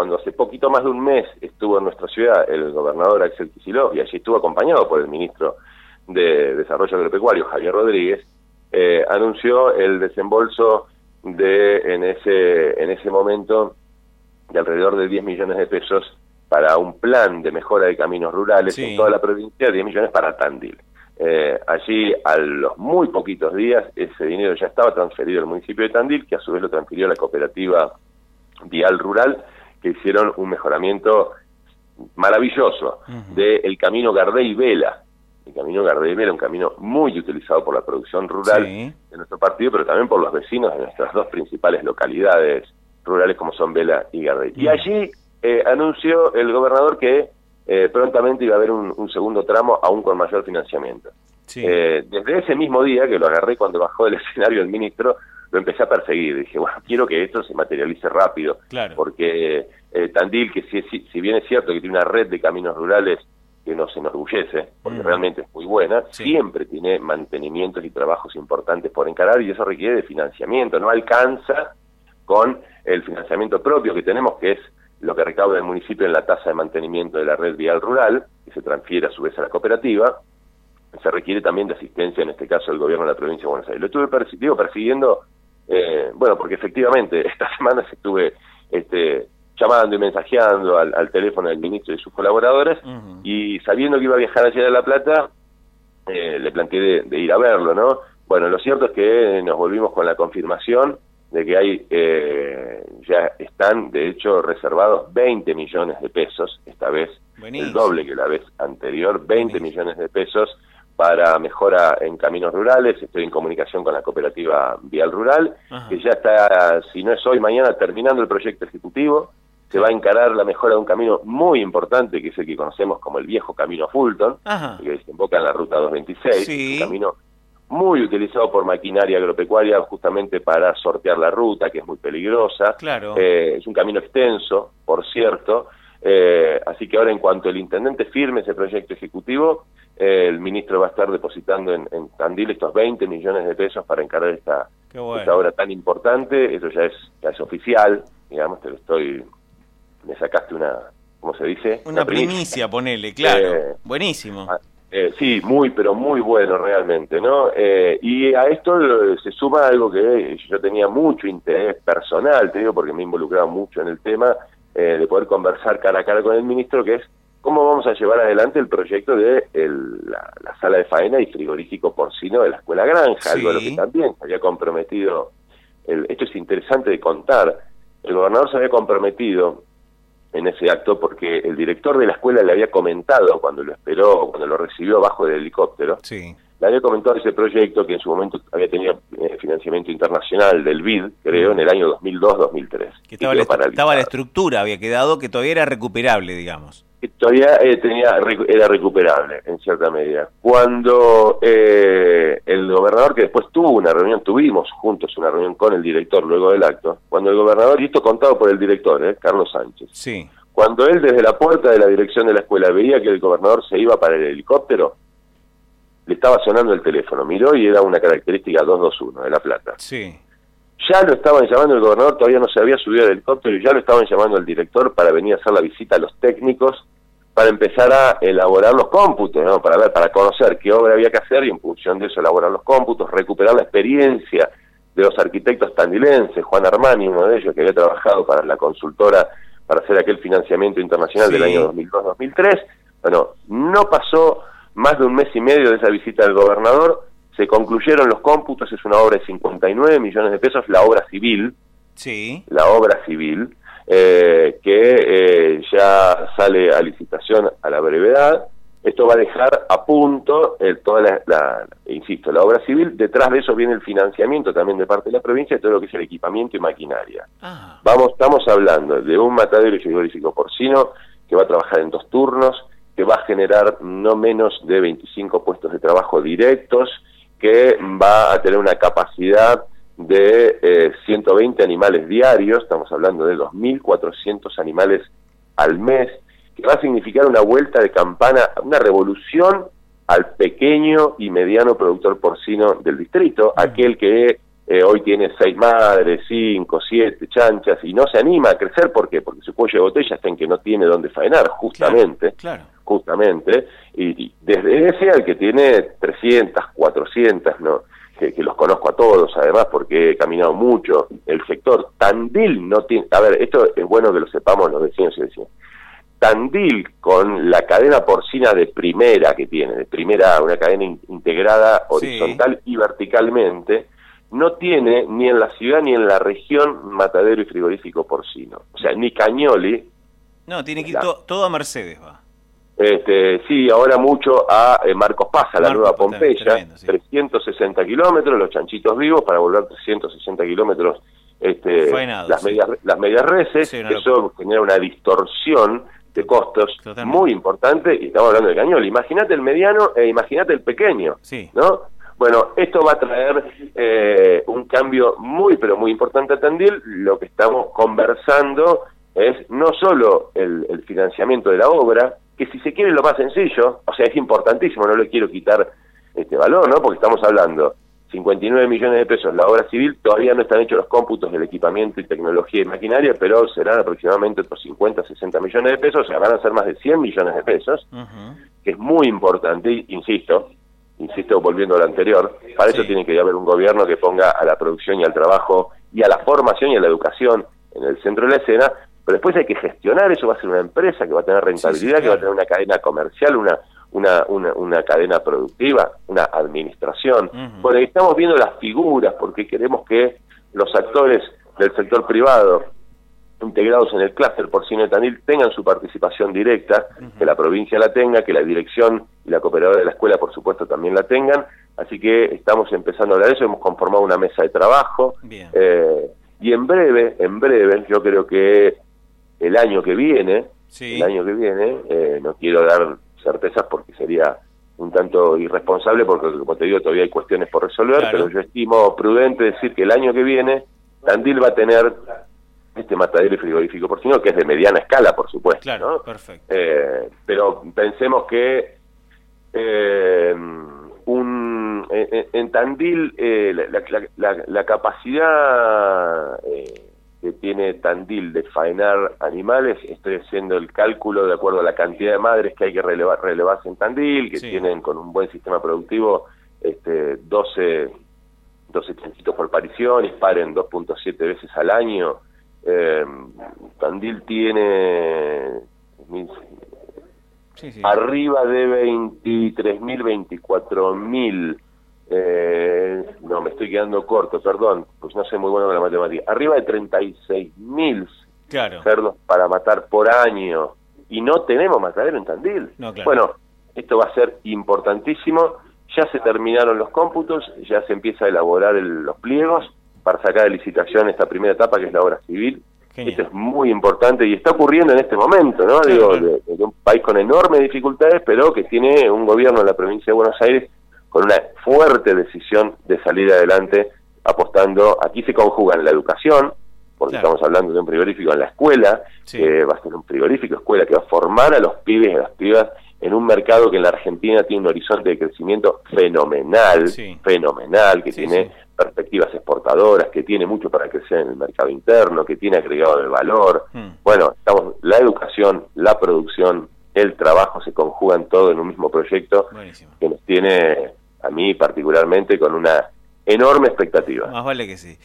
cuando hace poquito más de un mes estuvo en nuestra ciudad el gobernador Axel Kicillof y allí estuvo acompañado por el ministro de Desarrollo Agropecuario, Javier Rodríguez, eh, anunció el desembolso de en ese en ese momento de alrededor de 10 millones de pesos para un plan de mejora de caminos rurales en toda la provincia, 10 millones para Tandil. Eh, allí, a los muy poquitos días, ese dinero ya estaba transferido al municipio de Tandil, que a su vez lo transfirió a la cooperativa Vial Rural, que hicieron un mejoramiento maravilloso del camino Gardey Vela. El camino Gardey Vela, un camino muy utilizado por la producción rural de nuestro partido, pero también por los vecinos de nuestras dos principales localidades rurales como son Vela y Gardey. Y allí eh, anunció el gobernador que eh, prontamente iba a haber un, segundo tramo aún con mayor financiamiento. Eh, desde ese mismo día, que lo agarré cuando bajó del escenario el ministro, lo empecé a perseguir. Dije, bueno, quiero que esto se materialice rápido, porque eh, Tandil, que si, si, bien es cierto que tiene una red de caminos rurales que nos enorgullece, porque realmente es muy buena, siempre tiene mantenimientos y trabajos importantes por encarar y eso requiere de financiamiento, no alcanza con el financiamiento propio que tenemos, que es lo que recauda el municipio en la tasa de mantenimiento de la red vial rural, que se transfiere a su vez a la cooperativa, se requiere también de asistencia, en este caso, del gobierno de la provincia de Buenos Aires. Lo estuve persiguiendo, eh, bueno, porque efectivamente esta semana se estuve este, llamando y mensajeando al, teléfono del ministro y sus colaboradores, y sabiendo que iba a viajar allá de La Plata, eh, le planteé de ir a verlo, ¿no? Bueno, lo cierto es que nos volvimos con la confirmación de que hay eh, ya están de hecho reservados 20 millones de pesos, esta vez el doble que la vez anterior, 20 millones de pesos para mejora en caminos rurales, estoy en comunicación con la cooperativa Vial Rural, que ya está, si no es hoy, mañana terminando el proyecto ejecutivo, se va a encarar la mejora de un camino muy importante, que es el que conocemos como el viejo camino Fulton, que desemboca en la ruta 226, un camino muy utilizado por maquinaria agropecuaria justamente para sortear la ruta, que es muy peligrosa. Claro. Eh, es un camino extenso, por cierto. Eh, así que ahora, en cuanto el intendente firme ese proyecto ejecutivo, eh, el ministro va a estar depositando en, Tandil estos 20 millones de pesos para encargar esta, esta obra tan importante. Eso ya es, ya es oficial, digamos, te lo estoy. Me sacaste una. ¿Cómo se dice? Una, primicia, ponele, claro. Buenísimo. Ah, eh, sí, muy, pero muy bueno realmente, ¿no? Eh, y a esto se suma algo que yo tenía mucho interés personal, te digo, porque me he involucrado mucho en el tema, eh, de poder conversar cara a cara con el ministro, que es cómo vamos a llevar adelante el proyecto de la, sala de faena y frigorífico porcino de la Escuela Granja, algo a lo que también se había comprometido, el, esto es interesante de contar, el gobernador se había comprometido en ese acto porque el director de la escuela le había comentado cuando lo esperó, cuando lo recibió bajo del helicóptero, sí. Le había comentado ese proyecto que en su momento había tenido eh, financiamiento internacional del BID, creo, en el año 2002-2003. Que estaba la, estaba la estructura, había quedado que todavía era recuperable, digamos todavía eh, tenía era recuperable en cierta medida. Cuando eh, el gobernador, que después tuvo una reunión, tuvimos juntos una reunión con el director luego del acto, cuando el gobernador, y esto contado por el director, eh, Carlos Sánchez, sí. cuando él desde la puerta de la dirección de la escuela veía que el gobernador se iba para el helicóptero, le estaba sonando el teléfono, miró y era una característica 221 de La Plata. Sí ya lo estaban llamando el gobernador, todavía no se había subido al helicóptero y ya lo estaban llamando al director para venir a hacer la visita a los técnicos para empezar a elaborar los cómputos, ¿no? para ver, para conocer qué obra había que hacer y en función de eso elaborar los cómputos, recuperar la experiencia de los arquitectos tandilenses, Juan Armani, uno de ellos que había trabajado para la consultora para hacer aquel financiamiento internacional del año 2002-2003. Bueno, no pasó más de un mes y medio de esa visita del gobernador, se concluyeron los cómputos, es una obra de 59 millones de pesos, la obra civil, sí. la obra civil, eh, que eh, ya sale a licitación a la brevedad. Esto va a dejar a punto eh, toda la, insisto, la obra civil. Detrás de eso viene el financiamiento también de parte de la provincia de todo lo que es el equipamiento y maquinaria. Ah. Vamos, estamos hablando de un matadero frigorífico porcino que va a trabajar en dos turnos, que va a generar no menos de 25 puestos de trabajo directos, que va a tener una capacidad de eh, 120 animales diarios, estamos hablando de 2.400 animales al mes, que va a significar una vuelta de campana, una revolución al pequeño y mediano productor porcino del distrito, aquel que eh, hoy tiene seis madres, cinco, siete chanchas, y no se anima a crecer, ¿por qué? Porque su cuello de botella está en que no tiene dónde faenar, justamente, Claro. Justamente, y, desde ese al que tiene 300, 400, ¿no? Que, que los conozco a todos, además, porque he caminado mucho, el sector Tandil no tiene, a ver, esto es bueno que lo sepamos los vecinos y vecinas, Tandil con la cadena porcina de primera que tiene, de primera, una cadena in- integrada horizontal y verticalmente, no tiene ni en la ciudad ni en la región matadero y frigorífico porcino. O sea, ni Cañoli, No, tiene que ir to- todo a Mercedes, va. Este, sí, ahora mucho a eh, Marcos Paz, la Marcos nueva Pompeya, tremendo, sí. 360 kilómetros, los chanchitos vivos para volver 360 kilómetros este, las, sí. medias, las medias reses, Sí, eso genera una distorsión de costos Totalmente. muy importante y estamos hablando de Cañoli. Imagínate el mediano e imagínate el pequeño. ¿no? Bueno, esto va a traer eh, un cambio muy, pero muy importante a Tandil. Lo que estamos conversando es no solo el, el financiamiento de la obra, que si se quiere lo más sencillo, o sea, es importantísimo, no le quiero quitar este valor, ¿no? Porque estamos hablando 59 millones de pesos la obra civil, todavía no están hechos los cómputos del equipamiento y tecnología y maquinaria, pero serán aproximadamente otros 50, 60 millones de pesos, o sea, van a ser más de 100 millones de pesos que es muy importante, insisto, insisto volviendo a lo anterior, para eso tiene que haber un gobierno que ponga a la producción y al trabajo y a la formación y a la educación en el centro de la escena, pero después hay que gestionar, eso va a ser una empresa que va a tener rentabilidad, Sí, sí, que va a tener una cadena comercial, una, una, una, una cadena productiva, una administración. Bueno, y estamos viendo las figuras porque queremos que los actores del sector privado integrados en el clúster porcino de Tandil tengan su participación directa, que la provincia la tenga, que la dirección y la cooperadora de la escuela, por supuesto, también la tengan. Así que estamos empezando a hablar de eso, hemos conformado una mesa de trabajo. Bien. eh, y en breve, en breve, yo creo que el año que viene, Sí. el año que viene, eh, no quiero dar certezas porque sería un tanto irresponsable, porque como te digo, todavía hay cuestiones por resolver, Claro. pero yo estimo prudente decir que el año que viene Tandil va a tener este matadero y frigorífico porcino, que es de mediana escala, por supuesto. Claro, ¿no? perfecto. Eh, pero pensemos que eh, un, en, en Tandil eh, la, la- la- la capacidad eh, que tiene Tandil de faenar animales, estoy haciendo el cálculo de acuerdo a la cantidad de madres que hay que relevar, relevarse en Tandil, que Sí. tienen con un buen sistema productivo este, 12, 12 chanchitos por parición y paren 2.7 veces al año. Eh, Tandil tiene Sí, sí. arriba de 23.000, 24.000. Eh, no, me estoy quedando corto, perdón, pues no sé muy bueno con la matemática. Arriba de 36.000 Claro. cerdos para matar por año. Y no tenemos matadero en Tandil. No, claro. Bueno, esto va a ser importantísimo. Ya se terminaron los cómputos, ya se empieza a elaborar el- los pliegos para sacar de licitación esta primera etapa que es la obra civil. Genial. Esto es muy importante y está ocurriendo en este momento, ¿no? Digo, de un país con enormes dificultades, pero que tiene un gobierno en la provincia de Buenos Aires con una fuerte decisión de salir adelante apostando. Aquí se conjugan la educación, porque Claro. estamos hablando de un frigorífico en la escuela, Sí. que va a ser un frigorífico escuela que va a formar a los pibes y a las pibas en un mercado que en la Argentina tiene un horizonte de crecimiento fenomenal, Sí. fenomenal, que Sí, tiene perspectivas exportadoras, que tiene mucho para crecer en el mercado interno, que tiene agregado de valor. Mm. Bueno, estamos la educación, la producción, el trabajo se conjugan todo en un mismo proyecto Buenísimo. que nos tiene a mí particularmente con una enorme expectativa. Más vale que sí.